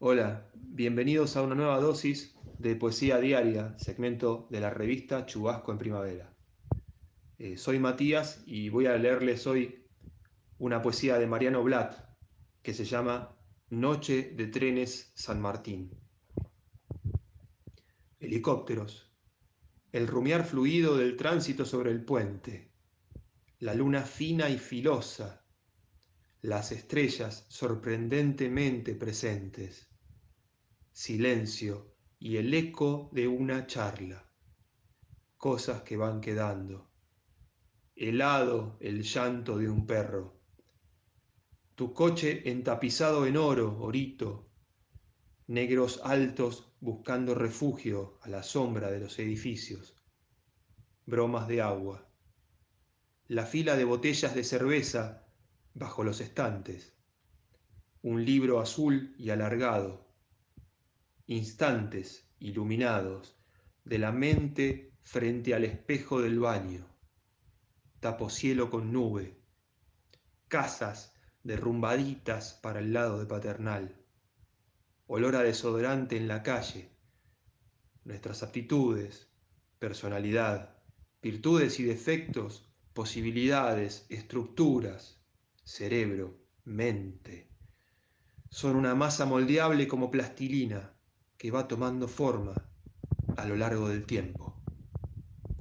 Hola, bienvenidos a una nueva dosis de poesía diaria, segmento de la revista Chubasco en Primavera. Eh, soy Matías y voy a leerles hoy una poesía de Mariano Blatt que se llama Noche de Trenes San Martín. Helicópteros, el rumiar fluido del tránsito sobre el puente, la luna fina y filosa, las estrellas sorprendentemente presentes, silencio y el eco de una charla, cosas que van quedando, helado el llanto de un perro, tu coche entapizado en oro, orito, negros altos buscando refugio a la sombra de los edificios, bromas de agua, la fila de botellas de cerveza bajo los estantes, un libro azul y alargado, instantes iluminados de la mente frente al espejo del baño, taposielo con nube, casas derrumbaditas para el lado de paternal, olor a desodorante en la calle, nuestras aptitudes, personalidad, virtudes y defectos, posibilidades, estructuras, cerebro, mente. Son una masa moldeable como plastilina que va tomando forma a lo largo del tiempo.